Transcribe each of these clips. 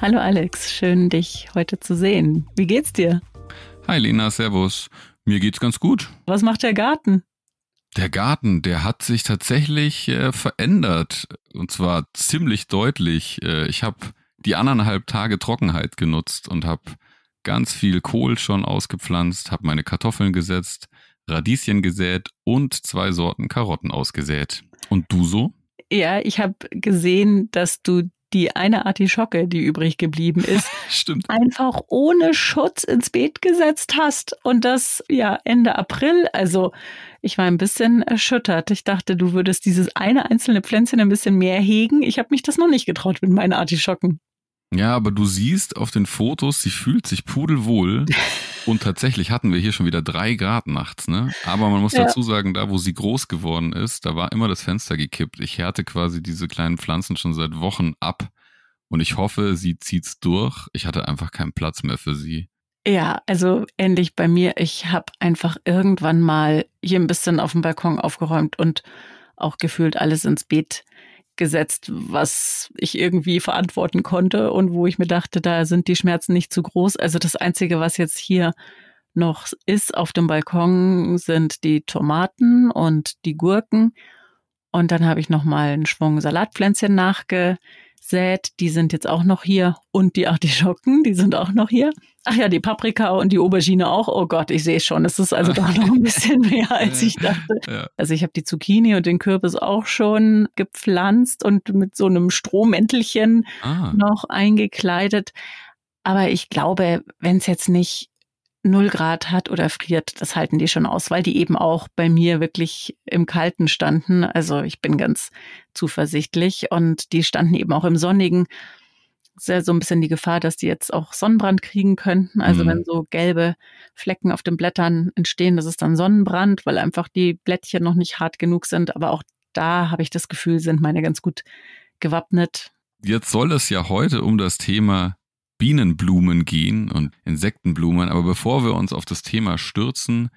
Hallo Alex, schön dich heute zu sehen. Wie geht's dir? Hi Lena, servus. Mir geht's ganz gut. Was macht der Garten? Der Garten, der hat sich tatsächlich äh, verändert. Und zwar ziemlich deutlich. Äh, ich habe die anderthalb Tage Trockenheit genutzt und habe ganz viel Kohl schon ausgepflanzt, habe meine Kartoffeln gesetzt, Radieschen gesät und zwei Sorten Karotten ausgesät. Und du so? Ja, ich habe gesehen, dass du die eine Artischocke, die übrig geblieben ist, Stimmt. einfach ohne Schutz ins Beet gesetzt hast. Und das ja Ende April. Also ich war ein bisschen erschüttert. Ich dachte, du würdest dieses eine einzelne Pflänzchen ein bisschen mehr hegen. Ich habe mich das noch nicht getraut mit meinen Artischocken. Ja, aber du siehst auf den Fotos, sie fühlt sich pudelwohl. Und tatsächlich hatten wir hier schon wieder drei Grad nachts, ne? Aber man muss ja. dazu sagen, da wo sie groß geworden ist, da war immer das Fenster gekippt. Ich härte quasi diese kleinen Pflanzen schon seit Wochen ab. Und ich hoffe, sie zieht's durch. Ich hatte einfach keinen Platz mehr für sie. Ja, also ähnlich bei mir. Ich habe einfach irgendwann mal hier ein bisschen auf dem Balkon aufgeräumt und auch gefühlt alles ins Beet gesetzt, was ich irgendwie verantworten konnte und wo ich mir dachte, da sind die Schmerzen nicht zu groß. Also das Einzige, was jetzt hier noch ist auf dem Balkon, sind die Tomaten und die Gurken. Und dann habe ich noch mal einen Schwung Salatpflänzchen nachge sät, die sind jetzt auch noch hier. Und die Artischocken, die sind auch noch hier. Ach ja, die Paprika und die Aubergine auch. Oh Gott, ich sehe schon, es ist also doch noch ein bisschen mehr, als ich dachte. Ja. Also ich habe die Zucchini und den Kürbis auch schon gepflanzt und mit so einem Strohmäntelchen ah. noch eingekleidet. Aber ich glaube, wenn es jetzt nicht null Grad hat oder friert, das halten die schon aus, weil die eben auch bei mir wirklich im Kalten standen. Also ich bin ganz zuversichtlich und die standen eben auch im Sonnigen. Ist ja so ein bisschen die Gefahr, dass die jetzt auch Sonnenbrand kriegen könnten. Also mhm. wenn so gelbe Flecken auf den Blättern entstehen, das ist dann Sonnenbrand, weil einfach die Blättchen noch nicht hart genug sind. Aber auch da habe ich das Gefühl, sind meine ganz gut gewappnet. Jetzt soll es ja heute um das Thema Bienenblumen gehen und Insektenblumen. Aber bevor wir uns auf das Thema stürzen,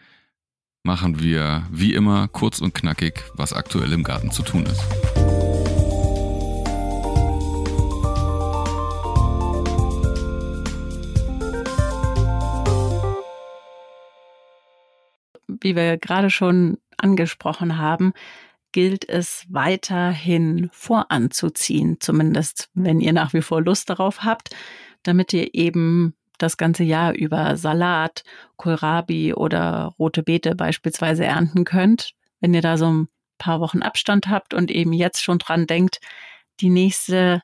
machen wir wie immer kurz und knackig, was aktuell im Garten zu tun ist. Wie wir gerade schon angesprochen haben, gilt es weiterhin voranzuziehen, zumindest wenn ihr nach wie vor Lust darauf habt damit ihr eben das ganze Jahr über Salat, Kohlrabi oder rote Beete beispielsweise ernten könnt. Wenn ihr da so ein paar Wochen Abstand habt und eben jetzt schon dran denkt, die nächste,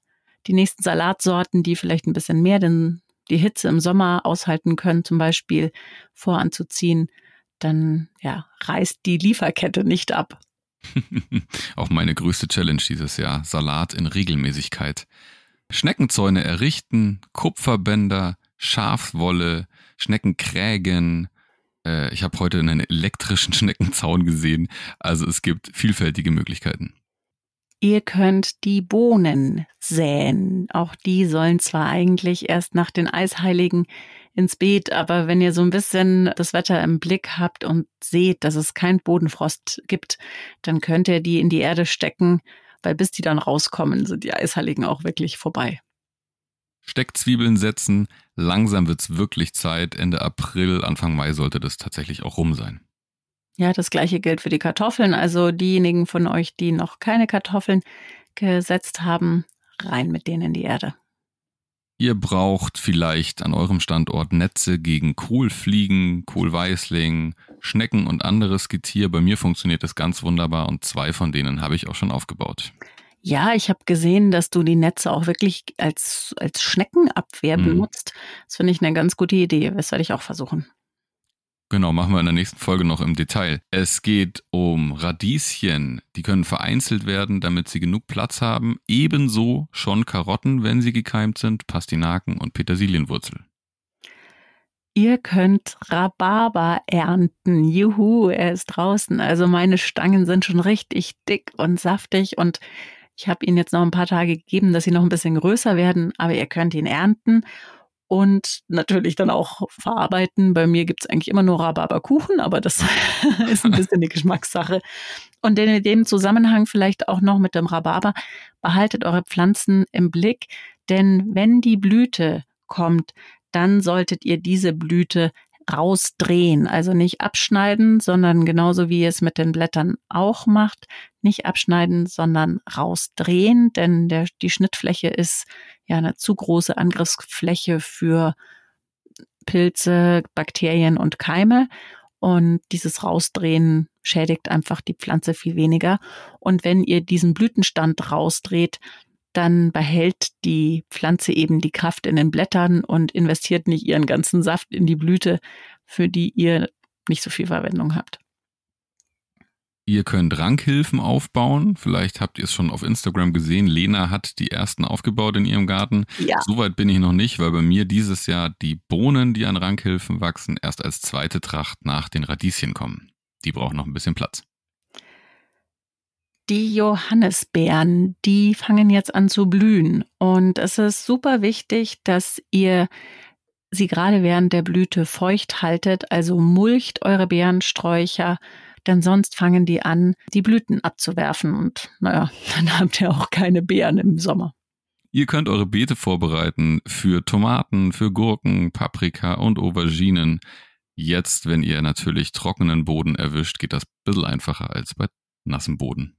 die nächsten Salatsorten, die vielleicht ein bisschen mehr denn die Hitze im Sommer aushalten können, zum Beispiel voranzuziehen, dann ja, reißt die Lieferkette nicht ab. Auch meine größte Challenge dieses Jahr, Salat in Regelmäßigkeit. Schneckenzäune errichten, Kupferbänder, Schafwolle, Schneckenkrägen. Äh, ich habe heute einen elektrischen Schneckenzaun gesehen. Also es gibt vielfältige Möglichkeiten. Ihr könnt die Bohnen säen. Auch die sollen zwar eigentlich erst nach den Eisheiligen ins Beet, aber wenn ihr so ein bisschen das Wetter im Blick habt und seht, dass es kein Bodenfrost gibt, dann könnt ihr die in die Erde stecken weil bis die dann rauskommen, sind die Eisheiligen auch wirklich vorbei. Steckzwiebeln setzen, langsam wird's wirklich Zeit. Ende April, Anfang Mai sollte das tatsächlich auch rum sein. Ja, das gleiche gilt für die Kartoffeln. Also diejenigen von euch, die noch keine Kartoffeln gesetzt haben, rein mit denen in die Erde. Ihr braucht vielleicht an eurem Standort Netze gegen Kohlfliegen, Kohlweißling, Schnecken und anderes Getier. Bei mir funktioniert das ganz wunderbar und zwei von denen habe ich auch schon aufgebaut. Ja, ich habe gesehen, dass du die Netze auch wirklich als, als Schneckenabwehr mhm. benutzt. Das finde ich eine ganz gute Idee. Das werde ich auch versuchen. Genau, machen wir in der nächsten Folge noch im Detail. Es geht um Radieschen, die können vereinzelt werden, damit sie genug Platz haben. Ebenso schon Karotten, wenn sie gekeimt sind, Pastinaken und Petersilienwurzel. Ihr könnt Rhabarber ernten. Juhu, er ist draußen. Also meine Stangen sind schon richtig dick und saftig und ich habe ihn jetzt noch ein paar Tage gegeben, dass sie noch ein bisschen größer werden, aber ihr könnt ihn ernten und natürlich dann auch verarbeiten. Bei mir gibt es eigentlich immer nur Rhabarberkuchen, aber das ist ein bisschen die Geschmackssache. Und in dem Zusammenhang vielleicht auch noch mit dem Rhabarber, behaltet eure Pflanzen im Blick, denn wenn die Blüte kommt, dann solltet ihr diese Blüte rausdrehen, also nicht abschneiden, sondern genauso wie ihr es mit den Blättern auch macht, nicht abschneiden, sondern rausdrehen, denn der, die Schnittfläche ist ja eine zu große Angriffsfläche für Pilze, Bakterien und Keime. Und dieses Rausdrehen schädigt einfach die Pflanze viel weniger. Und wenn ihr diesen Blütenstand rausdreht, dann behält die Pflanze eben die Kraft in den Blättern und investiert nicht ihren ganzen Saft in die Blüte, für die ihr nicht so viel Verwendung habt. Ihr könnt Rankhilfen aufbauen. Vielleicht habt ihr es schon auf Instagram gesehen. Lena hat die ersten aufgebaut in ihrem Garten. Ja. Soweit bin ich noch nicht, weil bei mir dieses Jahr die Bohnen, die an Rankhilfen wachsen, erst als zweite Tracht nach den Radieschen kommen. Die brauchen noch ein bisschen Platz. Die Johannisbeeren, die fangen jetzt an zu blühen. Und es ist super wichtig, dass ihr sie gerade während der Blüte feucht haltet, also mulcht eure Beerensträucher denn sonst fangen die an, die Blüten abzuwerfen und naja, dann habt ihr auch keine Beeren im Sommer. Ihr könnt eure Beete vorbereiten für Tomaten, für Gurken, Paprika und Auberginen. Jetzt, wenn ihr natürlich trockenen Boden erwischt, geht das ein bisschen einfacher als bei nassem Boden.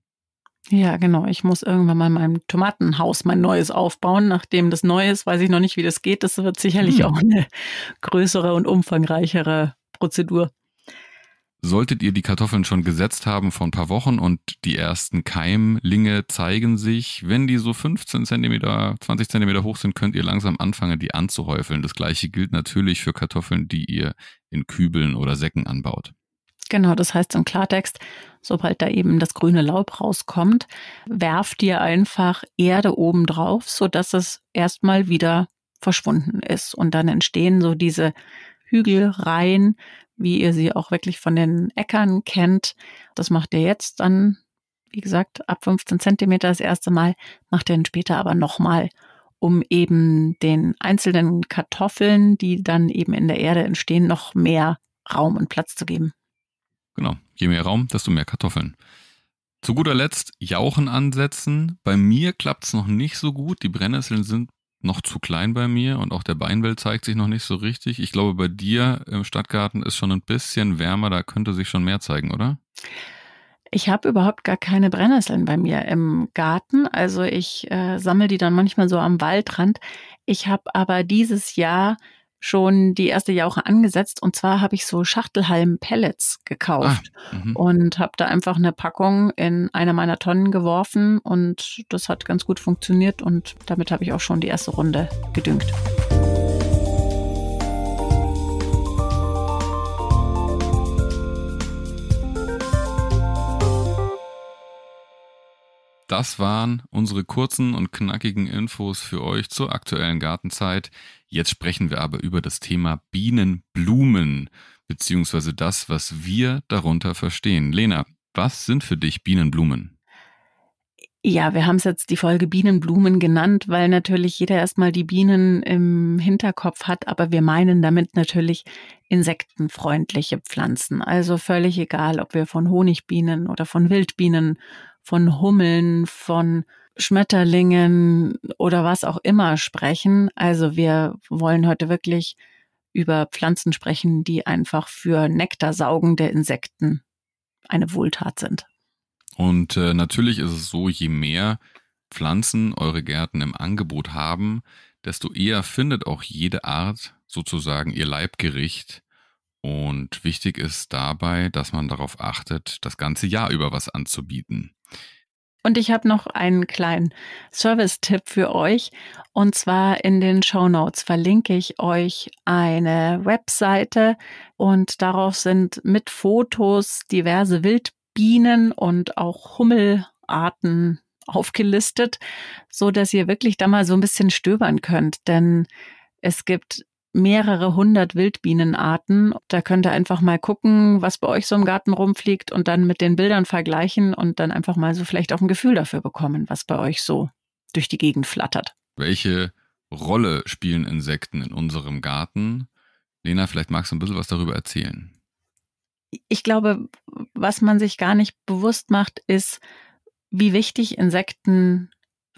Ja, genau. Ich muss irgendwann mal mein Tomatenhaus, mein neues aufbauen. Nachdem das neu ist, weiß ich noch nicht, wie das geht. Das wird sicherlich hm. auch eine größere und umfangreichere Prozedur. Solltet ihr die Kartoffeln schon gesetzt haben vor ein paar Wochen und die ersten Keimlinge zeigen sich, wenn die so 15 Zentimeter, 20 Zentimeter hoch sind, könnt ihr langsam anfangen, die anzuhäufeln. Das gleiche gilt natürlich für Kartoffeln, die ihr in Kübeln oder Säcken anbaut. Genau, das heißt im Klartext, sobald da eben das grüne Laub rauskommt, werft ihr einfach Erde oben drauf, sodass es erstmal wieder verschwunden ist. Und dann entstehen so diese Hügelreihen, wie ihr sie auch wirklich von den Äckern kennt. Das macht ihr jetzt dann, wie gesagt, ab 15 Zentimeter das erste Mal, macht ihr dann später aber nochmal, um eben den einzelnen Kartoffeln, die dann eben in der Erde entstehen, noch mehr Raum und Platz zu geben. Genau, je mehr Raum, desto mehr Kartoffeln. Zu guter Letzt Jauchen ansetzen. Bei mir klappt es noch nicht so gut. Die Brennnesseln sind noch zu klein bei mir und auch der Beinwelt zeigt sich noch nicht so richtig. Ich glaube, bei dir im Stadtgarten ist schon ein bisschen wärmer, da könnte sich schon mehr zeigen, oder? Ich habe überhaupt gar keine Brennnesseln bei mir im Garten. Also ich äh, sammle die dann manchmal so am Waldrand. Ich habe aber dieses Jahr schon die erste Jauche angesetzt und zwar habe ich so Schachtelhalm-Pellets gekauft ah, mhm. und habe da einfach eine Packung in eine meiner Tonnen geworfen und das hat ganz gut funktioniert und damit habe ich auch schon die erste Runde gedüngt. Das waren unsere kurzen und knackigen Infos für euch zur aktuellen Gartenzeit. Jetzt sprechen wir aber über das Thema Bienenblumen, beziehungsweise das, was wir darunter verstehen. Lena, was sind für dich Bienenblumen? Ja, wir haben es jetzt die Folge Bienenblumen genannt, weil natürlich jeder erstmal die Bienen im Hinterkopf hat, aber wir meinen damit natürlich insektenfreundliche Pflanzen. Also völlig egal, ob wir von Honigbienen oder von Wildbienen von Hummeln, von Schmetterlingen oder was auch immer sprechen. Also wir wollen heute wirklich über Pflanzen sprechen, die einfach für nektarsaugende Insekten eine Wohltat sind. Und äh, natürlich ist es so, je mehr Pflanzen eure Gärten im Angebot haben, desto eher findet auch jede Art sozusagen ihr Leibgericht. Und wichtig ist dabei, dass man darauf achtet, das ganze Jahr über was anzubieten. Und ich habe noch einen kleinen Service-Tipp für euch. Und zwar in den Show Notes verlinke ich euch eine Webseite und darauf sind mit Fotos diverse Wildbienen und auch Hummelarten aufgelistet, so dass ihr wirklich da mal so ein bisschen stöbern könnt. Denn es gibt mehrere hundert Wildbienenarten. Da könnt ihr einfach mal gucken, was bei euch so im Garten rumfliegt und dann mit den Bildern vergleichen und dann einfach mal so vielleicht auch ein Gefühl dafür bekommen, was bei euch so durch die Gegend flattert. Welche Rolle spielen Insekten in unserem Garten? Lena, vielleicht magst du ein bisschen was darüber erzählen. Ich glaube, was man sich gar nicht bewusst macht, ist, wie wichtig Insekten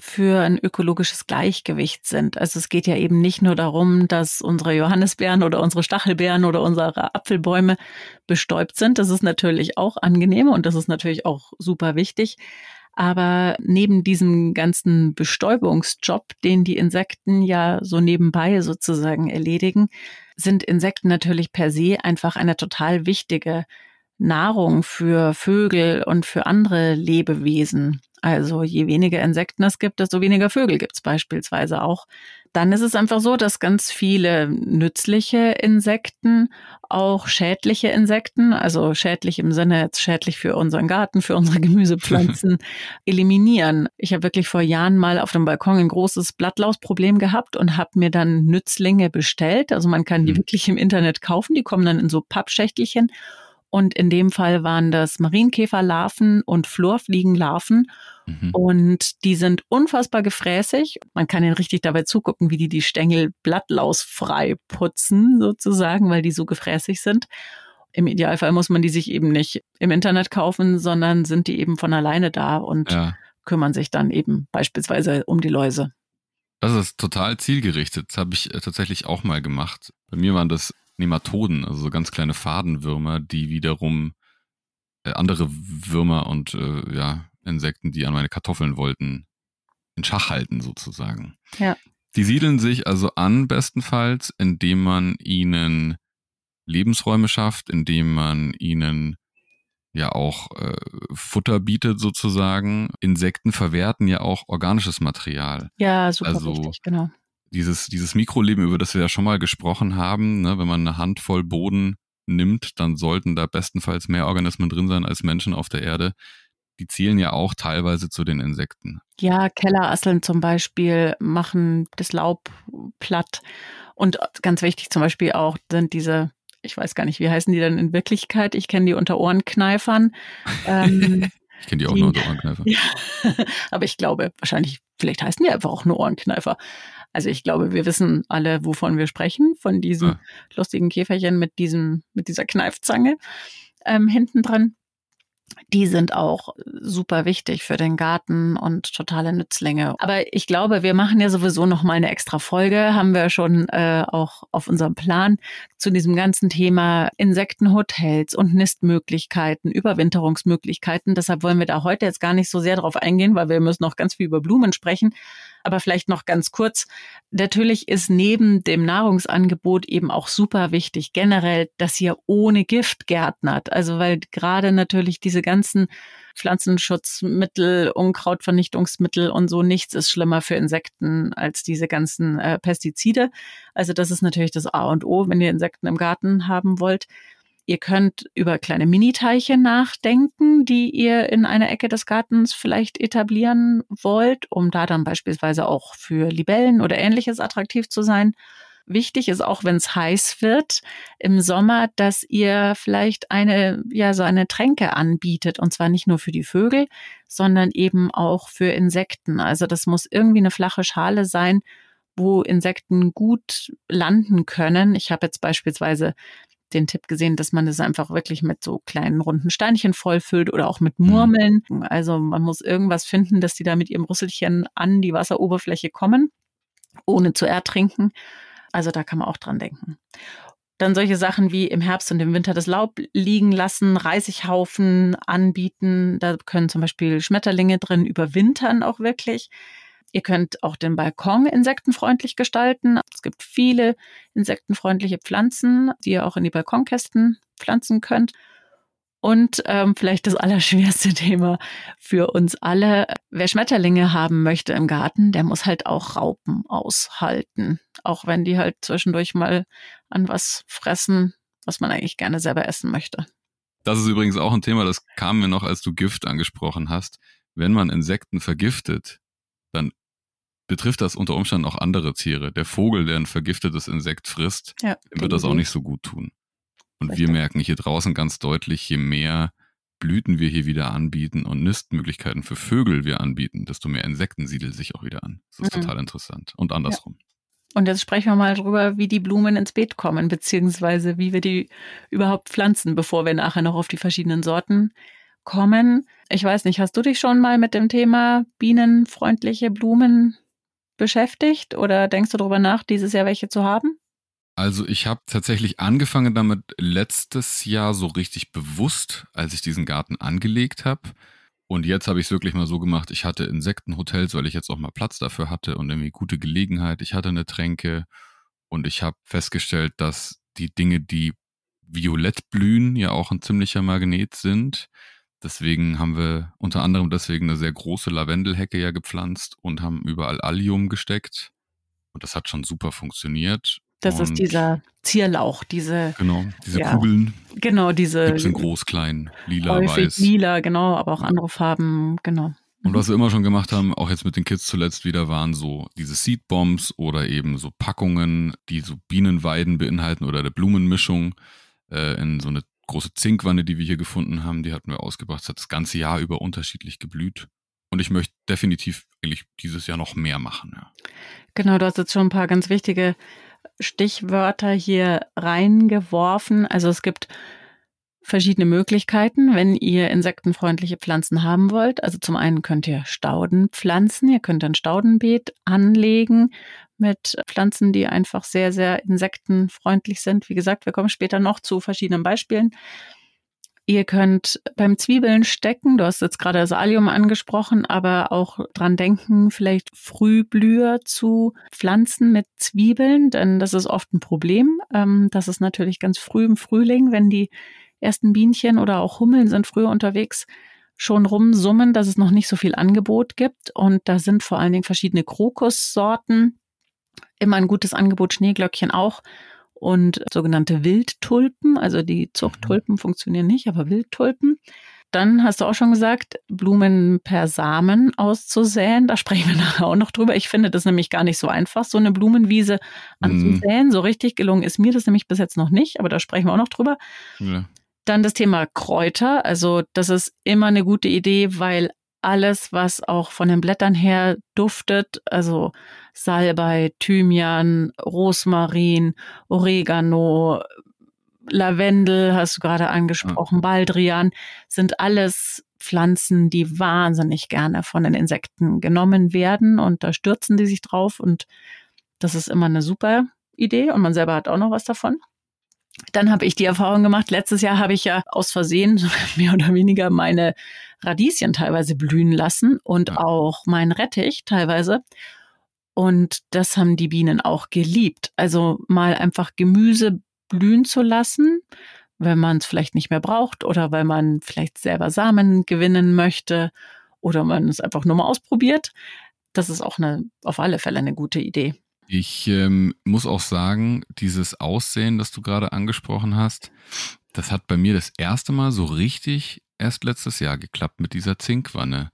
für ein ökologisches Gleichgewicht sind. Also es geht ja eben nicht nur darum, dass unsere Johannisbeeren oder unsere Stachelbeeren oder unsere Apfelbäume bestäubt sind. Das ist natürlich auch angenehm und das ist natürlich auch super wichtig. Aber neben diesem ganzen Bestäubungsjob, den die Insekten ja so nebenbei sozusagen erledigen, sind Insekten natürlich per se einfach eine total wichtige Nahrung für Vögel und für andere Lebewesen. Also je weniger Insekten es gibt, desto weniger Vögel gibt es beispielsweise auch. Dann ist es einfach so, dass ganz viele nützliche Insekten auch schädliche Insekten, also schädlich im Sinne jetzt schädlich für unseren Garten, für unsere Gemüsepflanzen, eliminieren. Ich habe wirklich vor Jahren mal auf dem Balkon ein großes Blattlausproblem gehabt und habe mir dann Nützlinge bestellt. Also man kann die mhm. wirklich im Internet kaufen. Die kommen dann in so Pappschächtelchen und in dem Fall waren das Marienkäferlarven und Florfliegenlarven. Mhm. Und die sind unfassbar gefräßig. Man kann ihnen richtig dabei zugucken, wie die die Stängel blattlausfrei putzen, sozusagen, weil die so gefräßig sind. Im Idealfall muss man die sich eben nicht im Internet kaufen, sondern sind die eben von alleine da und ja. kümmern sich dann eben beispielsweise um die Läuse. Das ist total zielgerichtet. Das habe ich äh, tatsächlich auch mal gemacht. Bei mir waren das Nematoden, also so ganz kleine Fadenwürmer, die wiederum äh, andere Würmer und äh, ja, Insekten, die an meine Kartoffeln wollten, in Schach halten sozusagen. Ja. Die siedeln sich also an bestenfalls, indem man ihnen Lebensräume schafft, indem man ihnen ja auch äh, Futter bietet sozusagen. Insekten verwerten ja auch organisches Material. Ja, super also, richtig, genau dieses, dieses Mikroleben, über das wir ja schon mal gesprochen haben, ne, wenn man eine Handvoll Boden nimmt, dann sollten da bestenfalls mehr Organismen drin sein als Menschen auf der Erde. Die zielen ja auch teilweise zu den Insekten. Ja, Kellerasseln zum Beispiel machen das Laub platt. Und ganz wichtig zum Beispiel auch sind diese, ich weiß gar nicht, wie heißen die denn in Wirklichkeit? Ich kenne die unter Ohrenkneifern. Ähm, ich kenne die auch die, nur unter Ohrenkneifer. Ja, aber ich glaube, wahrscheinlich, vielleicht heißen die einfach auch nur Ohrenkneifer. Also ich glaube, wir wissen alle, wovon wir sprechen, von diesem ja. lustigen Käferchen mit diesem, mit dieser Kneifzange ähm, hinten dran die sind auch super wichtig für den Garten und totale Nützlinge. Aber ich glaube, wir machen ja sowieso noch mal eine extra Folge, haben wir schon äh, auch auf unserem Plan zu diesem ganzen Thema Insektenhotels und Nistmöglichkeiten, Überwinterungsmöglichkeiten. Deshalb wollen wir da heute jetzt gar nicht so sehr drauf eingehen, weil wir müssen noch ganz viel über Blumen sprechen. Aber vielleicht noch ganz kurz. Natürlich ist neben dem Nahrungsangebot eben auch super wichtig generell, dass ihr ohne Gift gärtnert. Also weil gerade natürlich diese ganzen Pflanzenschutzmittel, Unkrautvernichtungsmittel und so, nichts ist schlimmer für Insekten als diese ganzen äh, Pestizide. Also das ist natürlich das A und O, wenn ihr Insekten im Garten haben wollt. Ihr könnt über kleine Miniteiche nachdenken, die ihr in einer Ecke des Gartens vielleicht etablieren wollt, um da dann beispielsweise auch für Libellen oder ähnliches attraktiv zu sein. Wichtig ist auch, wenn es heiß wird im Sommer, dass ihr vielleicht eine, ja, so eine Tränke anbietet. Und zwar nicht nur für die Vögel, sondern eben auch für Insekten. Also das muss irgendwie eine flache Schale sein, wo Insekten gut landen können. Ich habe jetzt beispielsweise den Tipp gesehen, dass man das einfach wirklich mit so kleinen runden Steinchen vollfüllt oder auch mit mhm. Murmeln. Also man muss irgendwas finden, dass die da mit ihrem Rüsselchen an die Wasseroberfläche kommen, ohne zu ertrinken. Also da kann man auch dran denken. Dann solche Sachen wie im Herbst und im Winter das Laub liegen lassen, Reisighaufen anbieten. Da können zum Beispiel Schmetterlinge drin überwintern auch wirklich. Ihr könnt auch den Balkon insektenfreundlich gestalten. Es gibt viele insektenfreundliche Pflanzen, die ihr auch in die Balkonkästen pflanzen könnt. Und ähm, vielleicht das allerschwerste Thema für uns alle. Wer Schmetterlinge haben möchte im Garten, der muss halt auch Raupen aushalten. Auch wenn die halt zwischendurch mal an was fressen, was man eigentlich gerne selber essen möchte. Das ist übrigens auch ein Thema, das kam mir noch, als du Gift angesprochen hast. Wenn man Insekten vergiftet, dann betrifft das unter Umständen auch andere Tiere. Der Vogel, der ein vergiftetes Insekt frisst, ja, wird das auch nicht so gut tun. Und Richtig. wir merken hier draußen ganz deutlich, je mehr Blüten wir hier wieder anbieten und Nistmöglichkeiten für Vögel wir anbieten, desto mehr Insekten siedeln sich auch wieder an. Das ist mhm. total interessant. Und andersrum. Ja. Und jetzt sprechen wir mal drüber, wie die Blumen ins Beet kommen, beziehungsweise wie wir die überhaupt pflanzen, bevor wir nachher noch auf die verschiedenen Sorten kommen. Ich weiß nicht, hast du dich schon mal mit dem Thema bienenfreundliche Blumen beschäftigt oder denkst du darüber nach, dieses Jahr welche zu haben? Also ich habe tatsächlich angefangen damit letztes Jahr so richtig bewusst, als ich diesen Garten angelegt habe. Und jetzt habe ich es wirklich mal so gemacht, ich hatte Insektenhotels, weil ich jetzt auch mal Platz dafür hatte und irgendwie gute Gelegenheit. Ich hatte eine Tränke und ich habe festgestellt, dass die Dinge, die violett blühen, ja auch ein ziemlicher Magnet sind. Deswegen haben wir unter anderem deswegen eine sehr große Lavendelhecke ja gepflanzt und haben überall Allium gesteckt. Und das hat schon super funktioniert. Das und ist dieser Zierlauch, diese. Genau, diese ja, Kugeln. Genau, diese. Gibt's in groß, klein, lila, weiß. Lila, genau, aber auch andere Farben, genau. Und was wir immer schon gemacht haben, auch jetzt mit den Kids zuletzt wieder, waren so diese Seedbombs oder eben so Packungen, die so Bienenweiden beinhalten oder eine Blumenmischung äh, in so eine große Zinkwanne, die wir hier gefunden haben. Die hatten wir ausgebracht. Es hat das ganze Jahr über unterschiedlich geblüht. Und ich möchte definitiv eigentlich dieses Jahr noch mehr machen. Ja. Genau, du hast jetzt schon ein paar ganz wichtige Stichwörter hier reingeworfen. Also es gibt verschiedene Möglichkeiten, wenn ihr insektenfreundliche Pflanzen haben wollt. Also zum einen könnt ihr Stauden pflanzen. Ihr könnt ein Staudenbeet anlegen mit Pflanzen, die einfach sehr, sehr insektenfreundlich sind. Wie gesagt, wir kommen später noch zu verschiedenen Beispielen. Ihr könnt beim Zwiebeln stecken, du hast jetzt gerade das Allium angesprochen, aber auch dran denken, vielleicht Frühblüher zu pflanzen mit Zwiebeln, denn das ist oft ein Problem. Ähm, das ist natürlich ganz früh im Frühling, wenn die ersten Bienchen oder auch Hummeln sind früher unterwegs, schon rumsummen, dass es noch nicht so viel Angebot gibt. Und da sind vor allen Dingen verschiedene Krokussorten immer ein gutes Angebot, Schneeglöckchen auch und sogenannte Wildtulpen. Also die Zuchttulpen funktionieren nicht, aber Wildtulpen. Dann hast du auch schon gesagt, Blumen per Samen auszusäen. Da sprechen wir nachher auch noch drüber. Ich finde das nämlich gar nicht so einfach, so eine Blumenwiese anzusäen. Mhm. So richtig gelungen ist mir das nämlich bis jetzt noch nicht, aber da sprechen wir auch noch drüber. Ja. Dann das Thema Kräuter. Also das ist immer eine gute Idee, weil alles, was auch von den Blättern her duftet, also Salbei, Thymian, Rosmarin, Oregano, Lavendel, hast du gerade angesprochen, ja. Baldrian, sind alles Pflanzen, die wahnsinnig gerne von den Insekten genommen werden und da stürzen die sich drauf und das ist immer eine super Idee und man selber hat auch noch was davon. Dann habe ich die Erfahrung gemacht, letztes Jahr habe ich ja aus Versehen mehr oder weniger meine Radieschen teilweise blühen lassen und ja. auch mein Rettich teilweise. Und das haben die Bienen auch geliebt. Also mal einfach Gemüse blühen zu lassen, wenn man es vielleicht nicht mehr braucht oder weil man vielleicht selber Samen gewinnen möchte oder man es einfach nur mal ausprobiert. Das ist auch eine, auf alle Fälle eine gute Idee. Ich ähm, muss auch sagen, dieses Aussehen, das du gerade angesprochen hast, das hat bei mir das erste Mal so richtig erst letztes Jahr geklappt mit dieser Zinkwanne.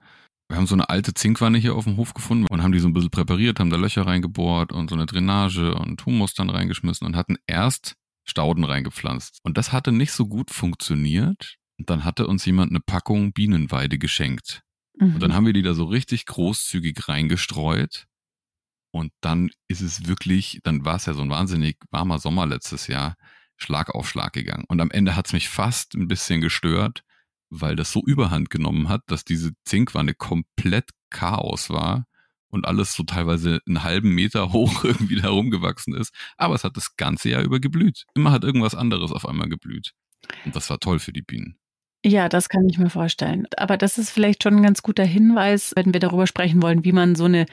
Wir haben so eine alte Zinkwanne hier auf dem Hof gefunden und haben die so ein bisschen präpariert, haben da Löcher reingebohrt und so eine Drainage und Humus dann reingeschmissen und hatten erst Stauden reingepflanzt. Und das hatte nicht so gut funktioniert. Und dann hatte uns jemand eine Packung Bienenweide geschenkt. Mhm. Und dann haben wir die da so richtig großzügig reingestreut. Und dann ist es wirklich, dann war es ja so ein wahnsinnig warmer Sommer letztes Jahr, Schlag auf Schlag gegangen. Und am Ende hat es mich fast ein bisschen gestört, weil das so überhand genommen hat, dass diese Zinkwanne komplett Chaos war und alles so teilweise einen halben Meter hoch irgendwie herumgewachsen ist. Aber es hat das ganze Jahr über geblüht. Immer hat irgendwas anderes auf einmal geblüht. Und das war toll für die Bienen. Ja, das kann ich mir vorstellen. Aber das ist vielleicht schon ein ganz guter Hinweis, wenn wir darüber sprechen wollen, wie man so eine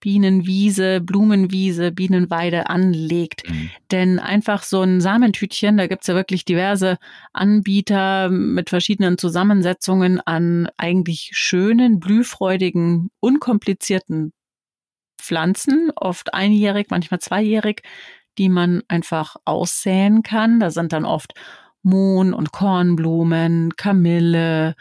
Bienenwiese, Blumenwiese, Bienenweide anlegt. Mhm. Denn einfach so ein Samentütchen, da gibt's ja wirklich diverse Anbieter mit verschiedenen Zusammensetzungen an eigentlich schönen, blühfreudigen, unkomplizierten Pflanzen, oft einjährig, manchmal zweijährig, die man einfach aussäen kann. Da sind dann oft Mohn- und Kornblumen, Kamille,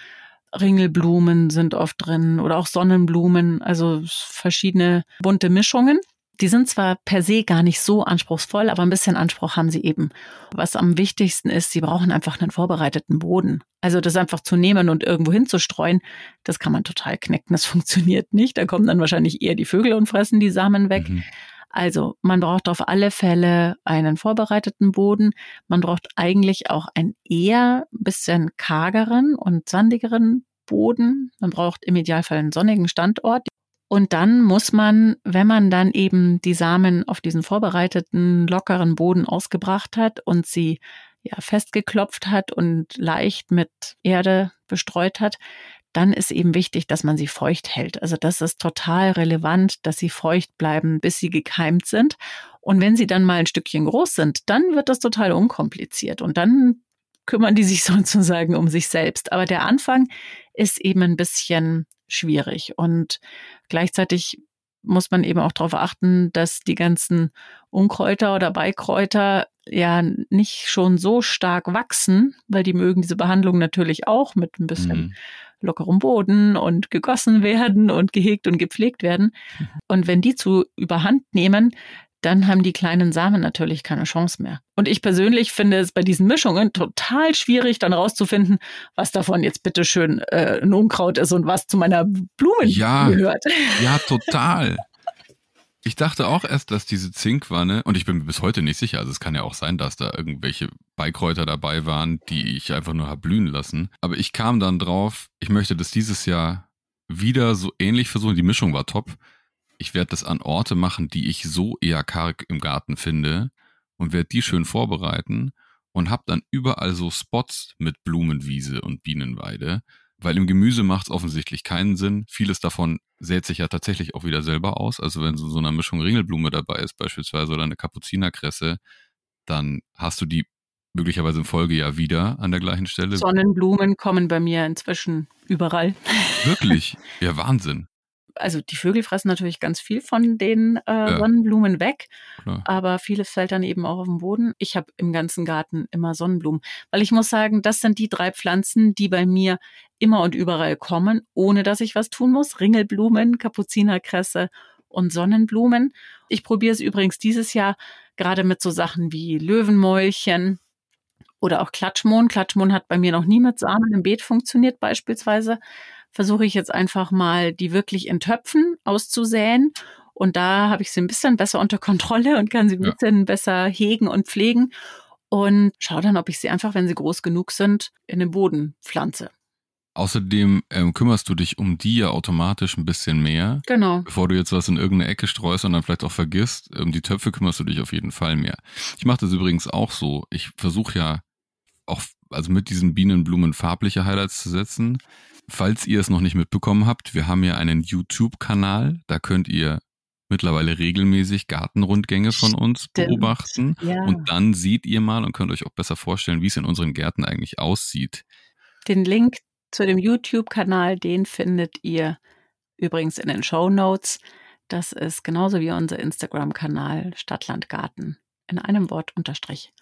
Ringelblumen sind oft drin oder auch Sonnenblumen, also verschiedene bunte Mischungen. Die sind zwar per se gar nicht so anspruchsvoll, aber ein bisschen Anspruch haben sie eben. Was am wichtigsten ist, sie brauchen einfach einen vorbereiteten Boden. Also das einfach zu nehmen und irgendwo hinzustreuen, das kann man total knicken. Das funktioniert nicht. Da kommen dann wahrscheinlich eher die Vögel und fressen die Samen weg. Mhm. Also man braucht auf alle Fälle einen vorbereiteten Boden. Man braucht eigentlich auch einen eher bisschen kargeren und sandigeren Boden. Man braucht im Idealfall einen sonnigen Standort. Und dann muss man, wenn man dann eben die Samen auf diesen vorbereiteten, lockeren Boden ausgebracht hat und sie ja festgeklopft hat und leicht mit Erde bestreut hat, dann ist eben wichtig, dass man sie feucht hält. Also das ist total relevant, dass sie feucht bleiben, bis sie gekeimt sind. Und wenn sie dann mal ein Stückchen groß sind, dann wird das total unkompliziert. Und dann kümmern die sich sozusagen um sich selbst. Aber der Anfang ist eben ein bisschen schwierig. Und gleichzeitig muss man eben auch darauf achten, dass die ganzen Unkräuter oder Beikräuter ja nicht schon so stark wachsen, weil die mögen diese Behandlung natürlich auch mit ein bisschen mhm lockerem Boden und gegossen werden und gehegt und gepflegt werden. Mhm. Und wenn die zu überhand nehmen, dann haben die kleinen Samen natürlich keine Chance mehr. Und ich persönlich finde es bei diesen Mischungen total schwierig, dann rauszufinden, was davon jetzt bitteschön äh, ein Unkraut ist und was zu meiner Blumen ja, gehört. Ja, total. Ich dachte auch erst, dass diese Zinkwanne, und ich bin mir bis heute nicht sicher, also es kann ja auch sein, dass da irgendwelche Beikräuter dabei waren, die ich einfach nur habe blühen lassen. Aber ich kam dann drauf, ich möchte das dieses Jahr wieder so ähnlich versuchen. Die Mischung war top. Ich werde das an Orte machen, die ich so eher karg im Garten finde und werde die schön vorbereiten und habe dann überall so Spots mit Blumenwiese und Bienenweide weil im Gemüse macht es offensichtlich keinen Sinn. Vieles davon sät sich ja tatsächlich auch wieder selber aus. Also wenn so, so eine Mischung Ringelblume dabei ist beispielsweise oder eine Kapuzinerkresse, dann hast du die möglicherweise im Folgejahr wieder an der gleichen Stelle. Sonnenblumen kommen bei mir inzwischen überall. Wirklich? Ja, Wahnsinn also die Vögel fressen natürlich ganz viel von den äh, ja. Sonnenblumen weg, Klar. aber vieles fällt dann eben auch auf den Boden. Ich habe im ganzen Garten immer Sonnenblumen, weil ich muss sagen, das sind die drei Pflanzen, die bei mir immer und überall kommen, ohne dass ich was tun muss. Ringelblumen, Kapuzinerkresse und Sonnenblumen. Ich probiere es übrigens dieses Jahr gerade mit so Sachen wie Löwenmäulchen oder auch Klatschmohn. Klatschmohn hat bei mir noch nie mit Samen im Beet funktioniert beispielsweise versuche ich jetzt einfach mal, die wirklich in Töpfen auszusäen. Und da habe ich sie ein bisschen besser unter Kontrolle und kann sie ein ja. bisschen besser hegen und pflegen. Und schaue dann, ob ich sie einfach, wenn sie groß genug sind, in den Boden pflanze. Außerdem ähm, kümmerst du dich um die ja automatisch ein bisschen mehr. Genau. Bevor du jetzt was in irgendeine Ecke streust und dann vielleicht auch vergisst, um ähm, die Töpfe kümmerst du dich auf jeden Fall mehr. Ich mache das übrigens auch so. Ich versuche ja auch, also mit diesen Bienenblumen farbliche Highlights zu setzen. Falls ihr es noch nicht mitbekommen habt, wir haben ja einen YouTube-Kanal, da könnt ihr mittlerweile regelmäßig Gartenrundgänge von uns Stimmt. beobachten. Ja. Und dann seht ihr mal und könnt euch auch besser vorstellen, wie es in unseren Gärten eigentlich aussieht. Den Link zu dem YouTube-Kanal, den findet ihr übrigens in den Show Notes. Das ist genauso wie unser Instagram-Kanal Stadtlandgarten in einem Wort unterstrich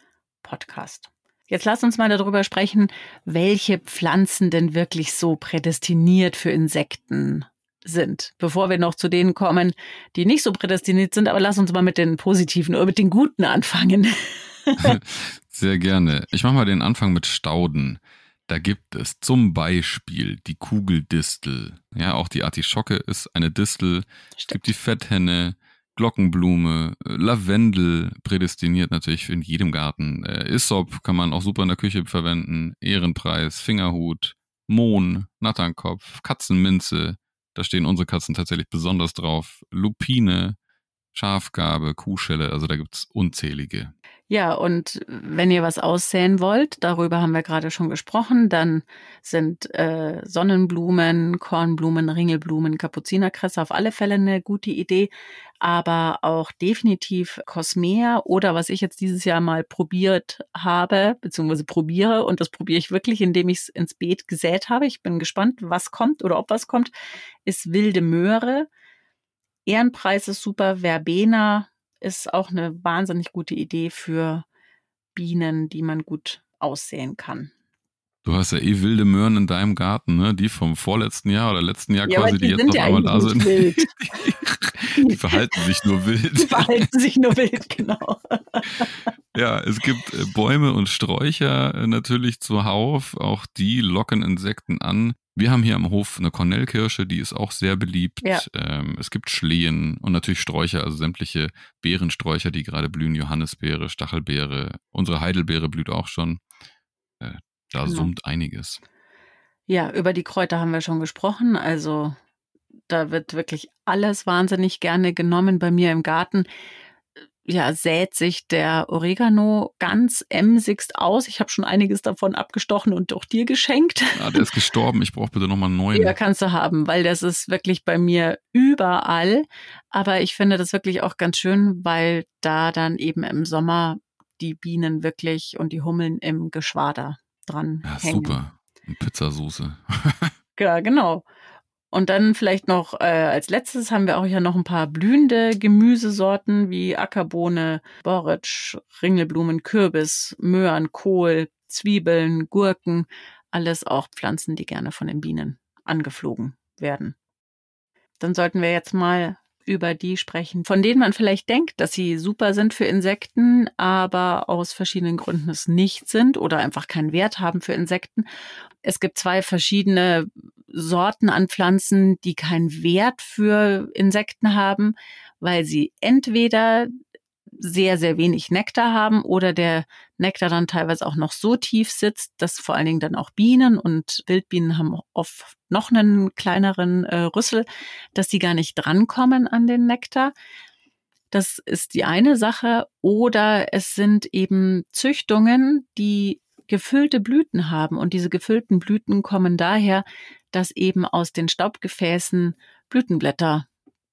Podcast. Jetzt lass uns mal darüber sprechen, welche Pflanzen denn wirklich so prädestiniert für Insekten sind, bevor wir noch zu denen kommen, die nicht so prädestiniert sind. Aber lass uns mal mit den positiven oder mit den guten anfangen. Sehr gerne. Ich mache mal den Anfang mit Stauden. Da gibt es zum Beispiel die Kugeldistel. Ja, auch die Artischocke ist eine Distel. Es gibt die Fetthenne, Glockenblume, äh, Lavendel prädestiniert natürlich in jedem Garten. Äh, Isop kann man auch super in der Küche verwenden. Ehrenpreis, Fingerhut, Mohn, Natternkopf, Katzenminze. Da stehen unsere Katzen tatsächlich besonders drauf. Lupine, Schafgabe, Kuhschelle, also da gibt's unzählige. Ja, und wenn ihr was aussäen wollt, darüber haben wir gerade schon gesprochen, dann sind äh, Sonnenblumen, Kornblumen, Ringelblumen, Kapuzinerkresse auf alle Fälle eine gute Idee, aber auch definitiv Cosmea oder was ich jetzt dieses Jahr mal probiert habe, beziehungsweise probiere und das probiere ich wirklich, indem ich es ins Beet gesät habe. Ich bin gespannt, was kommt oder ob was kommt, ist wilde Möhre. Ehrenpreis ist super, Verbena ist auch eine wahnsinnig gute Idee für Bienen, die man gut aussehen kann. Du hast ja eh wilde Möhren in deinem Garten, ne? Die vom vorletzten Jahr oder letzten Jahr ja, quasi, die, die jetzt noch ja einmal da sind. Wild. die verhalten sich nur wild. Die verhalten sich nur wild, genau. Ja, es gibt äh, Bäume und Sträucher äh, natürlich zuhauf. Auch die locken Insekten an. Wir haben hier am Hof eine Kornellkirsche, die ist auch sehr beliebt. Ja. Ähm, es gibt Schlehen und natürlich Sträucher, also sämtliche Beerensträucher, die gerade blühen. Johannisbeere, Stachelbeere. Unsere Heidelbeere blüht auch schon. Äh, da genau. summt einiges. Ja, über die Kräuter haben wir schon gesprochen. Also da wird wirklich alles wahnsinnig gerne genommen bei mir im Garten ja, sät sich der Oregano ganz emsigst aus. Ich habe schon einiges davon abgestochen und auch dir geschenkt. Ja, der ist gestorben. Ich brauche bitte nochmal einen neuen. Ja, kannst du haben, weil das ist wirklich bei mir überall. Aber ich finde das wirklich auch ganz schön, weil da dann eben im Sommer die Bienen wirklich und die Hummeln im Geschwader dran ja, hängen. Super. Pizzasoße. ja, genau. Und dann vielleicht noch äh, als letztes haben wir auch ja noch ein paar blühende Gemüsesorten wie Ackerbohne, Borretsch, Ringelblumen, Kürbis, Möhren, Kohl, Zwiebeln, Gurken. Alles auch Pflanzen, die gerne von den Bienen angeflogen werden. Dann sollten wir jetzt mal über die sprechen, von denen man vielleicht denkt, dass sie super sind für Insekten, aber aus verschiedenen Gründen es nicht sind oder einfach keinen Wert haben für Insekten. Es gibt zwei verschiedene Sorten an Pflanzen, die keinen Wert für Insekten haben, weil sie entweder sehr, sehr wenig Nektar haben oder der Nektar dann teilweise auch noch so tief sitzt, dass vor allen Dingen dann auch Bienen und Wildbienen haben oft noch einen kleineren äh, Rüssel, dass die gar nicht drankommen an den Nektar. Das ist die eine Sache. Oder es sind eben Züchtungen, die gefüllte Blüten haben. Und diese gefüllten Blüten kommen daher, dass eben aus den Staubgefäßen Blütenblätter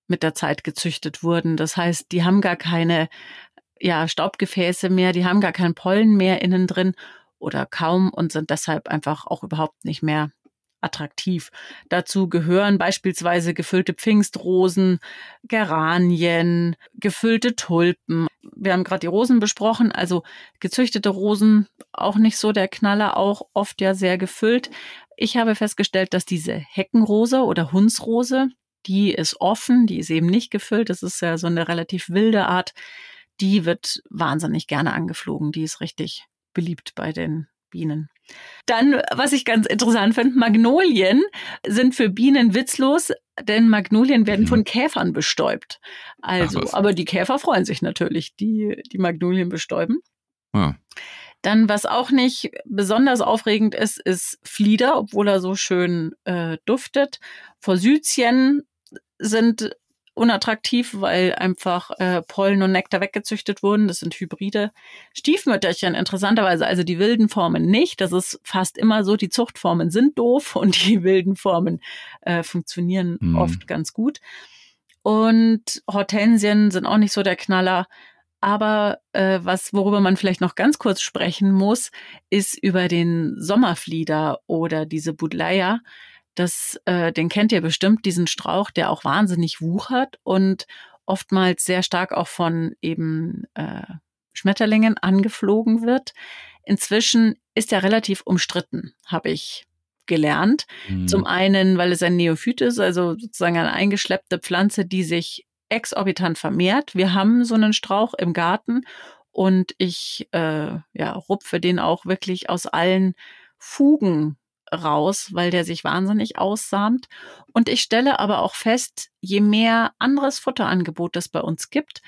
mit der Zeit gezüchtet wurden. Das heißt, die haben gar keine ja, Staubgefäße mehr, die haben gar keinen Pollen mehr innen drin oder kaum und sind deshalb einfach auch überhaupt nicht mehr attraktiv. Dazu gehören beispielsweise gefüllte Pfingstrosen, Geranien, gefüllte Tulpen. Wir haben gerade die Rosen besprochen, also gezüchtete Rosen auch nicht so der Knaller, auch oft ja sehr gefüllt. Ich habe festgestellt, dass diese Heckenrose oder Hundsrose, die ist offen, die ist eben nicht gefüllt. Das ist ja so eine relativ wilde Art. Die wird wahnsinnig gerne angeflogen. Die ist richtig beliebt bei den Bienen. Dann, was ich ganz interessant finde, Magnolien sind für Bienen witzlos, denn Magnolien werden mhm. von Käfern bestäubt. Also, aber die Käfer freuen sich natürlich, die die Magnolien bestäuben. Ja. Dann, was auch nicht besonders aufregend ist, ist Flieder, obwohl er so schön äh, duftet. Forsythien sind unattraktiv, weil einfach äh, Pollen und Nektar weggezüchtet wurden. Das sind Hybride. Stiefmütterchen interessanterweise, also die wilden Formen nicht. Das ist fast immer so. Die Zuchtformen sind doof und die wilden Formen äh, funktionieren mhm. oft ganz gut. Und Hortensien sind auch nicht so der Knaller. Aber äh, was, worüber man vielleicht noch ganz kurz sprechen muss, ist über den Sommerflieder oder diese Budleia. Das, äh, den kennt ihr bestimmt, diesen Strauch, der auch wahnsinnig wuchert und oftmals sehr stark auch von eben äh, Schmetterlingen angeflogen wird. Inzwischen ist er relativ umstritten, habe ich gelernt. Mhm. Zum einen, weil es ein Neophyt ist, also sozusagen eine eingeschleppte Pflanze, die sich exorbitant vermehrt. Wir haben so einen Strauch im Garten und ich äh, ja, rupfe den auch wirklich aus allen Fugen raus, weil der sich wahnsinnig aussamt. Und ich stelle aber auch fest, je mehr anderes Futterangebot es bei uns gibt,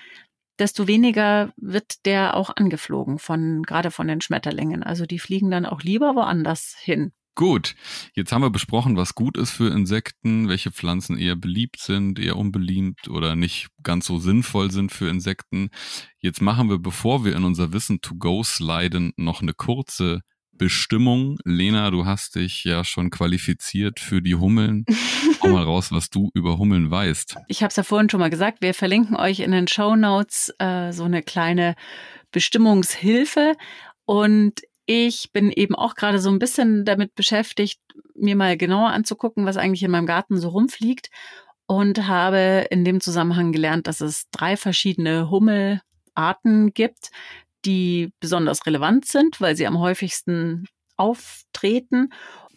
desto weniger wird der auch angeflogen von, gerade von den Schmetterlingen. Also die fliegen dann auch lieber woanders hin. Gut, jetzt haben wir besprochen, was gut ist für Insekten, welche Pflanzen eher beliebt sind, eher unbeliebt oder nicht ganz so sinnvoll sind für Insekten. Jetzt machen wir, bevor wir in unser Wissen to go sliden, noch eine kurze Bestimmung. Lena, du hast dich ja schon qualifiziert für die Hummeln. Hau mal raus, was du über Hummeln weißt. Ich habe es ja vorhin schon mal gesagt, wir verlinken euch in den Show Notes äh, so eine kleine Bestimmungshilfe. Und ich bin eben auch gerade so ein bisschen damit beschäftigt, mir mal genauer anzugucken, was eigentlich in meinem Garten so rumfliegt und habe in dem Zusammenhang gelernt, dass es drei verschiedene Hummelarten gibt, die besonders relevant sind, weil sie am häufigsten auftreten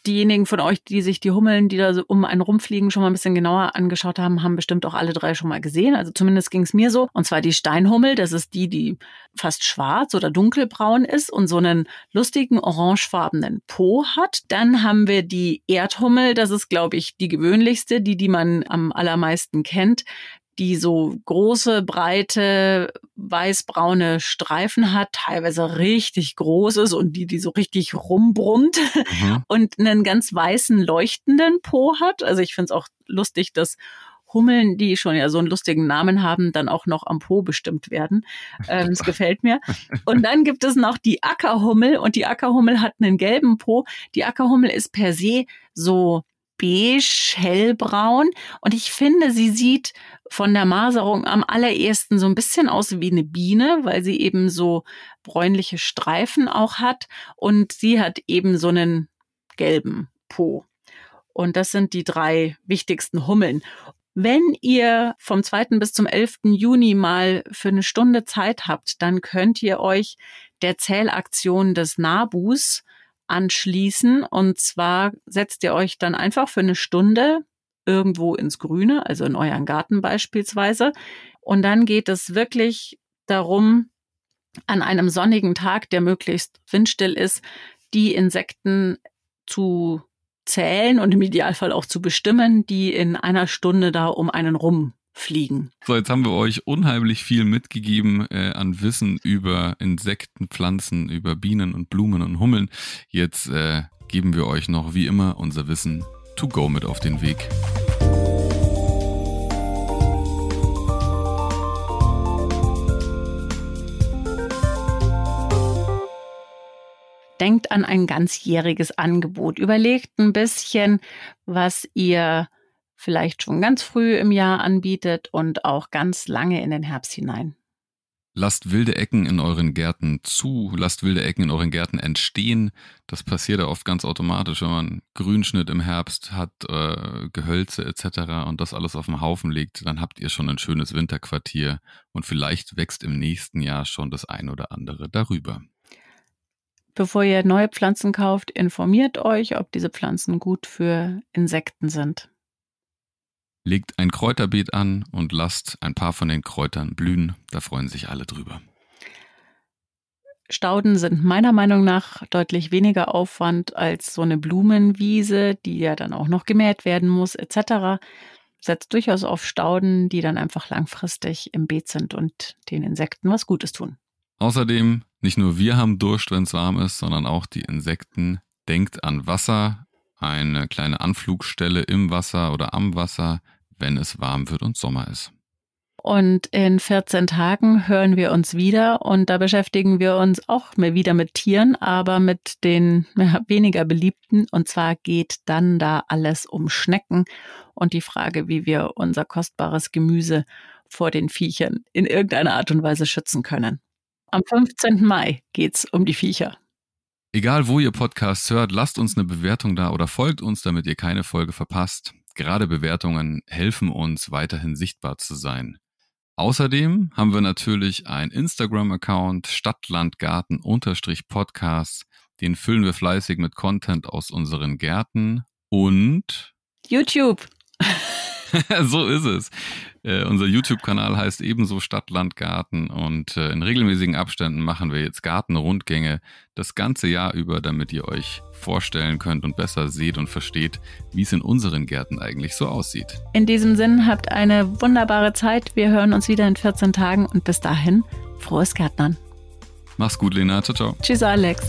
diejenigen von euch, die sich die Hummeln, die da so um einen rumfliegen, schon mal ein bisschen genauer angeschaut haben, haben bestimmt auch alle drei schon mal gesehen. Also zumindest ging es mir so. Und zwar die Steinhummel, das ist die, die fast schwarz oder dunkelbraun ist und so einen lustigen orangefarbenen Po hat. Dann haben wir die Erdhummel, das ist, glaube ich, die gewöhnlichste, die, die man am allermeisten kennt die so große, breite, weißbraune Streifen hat, teilweise richtig groß ist und die, die so richtig rumbrummt mhm. und einen ganz weißen, leuchtenden Po hat. Also ich finde es auch lustig, dass Hummeln, die schon ja so einen lustigen Namen haben, dann auch noch am Po bestimmt werden. Ähm, das gefällt mir. Und dann gibt es noch die Ackerhummel und die Ackerhummel hat einen gelben Po. Die Ackerhummel ist per se so beige, hellbraun. Und ich finde, sie sieht von der Maserung am allerersten so ein bisschen aus wie eine Biene, weil sie eben so bräunliche Streifen auch hat. Und sie hat eben so einen gelben Po. Und das sind die drei wichtigsten Hummeln. Wenn ihr vom 2. bis zum 11. Juni mal für eine Stunde Zeit habt, dann könnt ihr euch der Zählaktion des Nabus anschließen. Und zwar setzt ihr euch dann einfach für eine Stunde irgendwo ins Grüne, also in euren Garten beispielsweise. Und dann geht es wirklich darum, an einem sonnigen Tag, der möglichst windstill ist, die Insekten zu zählen und im Idealfall auch zu bestimmen, die in einer Stunde da um einen rum fliegen. So, jetzt haben wir euch unheimlich viel mitgegeben äh, an Wissen über Insekten, Pflanzen, über Bienen und Blumen und Hummeln. Jetzt äh, geben wir euch noch wie immer unser Wissen to go mit auf den Weg. Denkt an ein ganzjähriges Angebot. Überlegt ein bisschen, was ihr vielleicht schon ganz früh im Jahr anbietet und auch ganz lange in den Herbst hinein. Lasst wilde Ecken in euren Gärten zu, lasst wilde Ecken in euren Gärten entstehen. Das passiert ja oft ganz automatisch, wenn man Grünschnitt im Herbst hat, äh, Gehölze etc. und das alles auf dem Haufen legt, dann habt ihr schon ein schönes Winterquartier und vielleicht wächst im nächsten Jahr schon das ein oder andere darüber. Bevor ihr neue Pflanzen kauft, informiert euch, ob diese Pflanzen gut für Insekten sind. Legt ein Kräuterbeet an und lasst ein paar von den Kräutern blühen. Da freuen sich alle drüber. Stauden sind meiner Meinung nach deutlich weniger Aufwand als so eine Blumenwiese, die ja dann auch noch gemäht werden muss, etc. Setzt durchaus auf Stauden, die dann einfach langfristig im Beet sind und den Insekten was Gutes tun. Außerdem, nicht nur wir haben Durst, wenn es warm ist, sondern auch die Insekten. Denkt an Wasser, eine kleine Anflugstelle im Wasser oder am Wasser, wenn es warm wird und Sommer ist. Und in 14 Tagen hören wir uns wieder und da beschäftigen wir uns auch wieder mit Tieren, aber mit den weniger beliebten. Und zwar geht dann da alles um Schnecken und die Frage, wie wir unser kostbares Gemüse vor den Viechern in irgendeiner Art und Weise schützen können. Am 15. Mai geht's um die Viecher. Egal wo ihr Podcasts hört, lasst uns eine Bewertung da oder folgt uns, damit ihr keine Folge verpasst. Gerade Bewertungen helfen uns, weiterhin sichtbar zu sein. Außerdem haben wir natürlich einen Instagram-Account Stadtlandgarten-Podcast. Den füllen wir fleißig mit Content aus unseren Gärten und YouTube. so ist es. Äh, unser YouTube-Kanal heißt ebenso Stadt, Land, Garten und äh, in regelmäßigen Abständen machen wir jetzt Gartenrundgänge das ganze Jahr über, damit ihr euch vorstellen könnt und besser seht und versteht, wie es in unseren Gärten eigentlich so aussieht. In diesem Sinn habt eine wunderbare Zeit. Wir hören uns wieder in 14 Tagen und bis dahin frohes Gärtnern. Mach's gut, Lena. Ciao, ciao. Tschüss, Alex.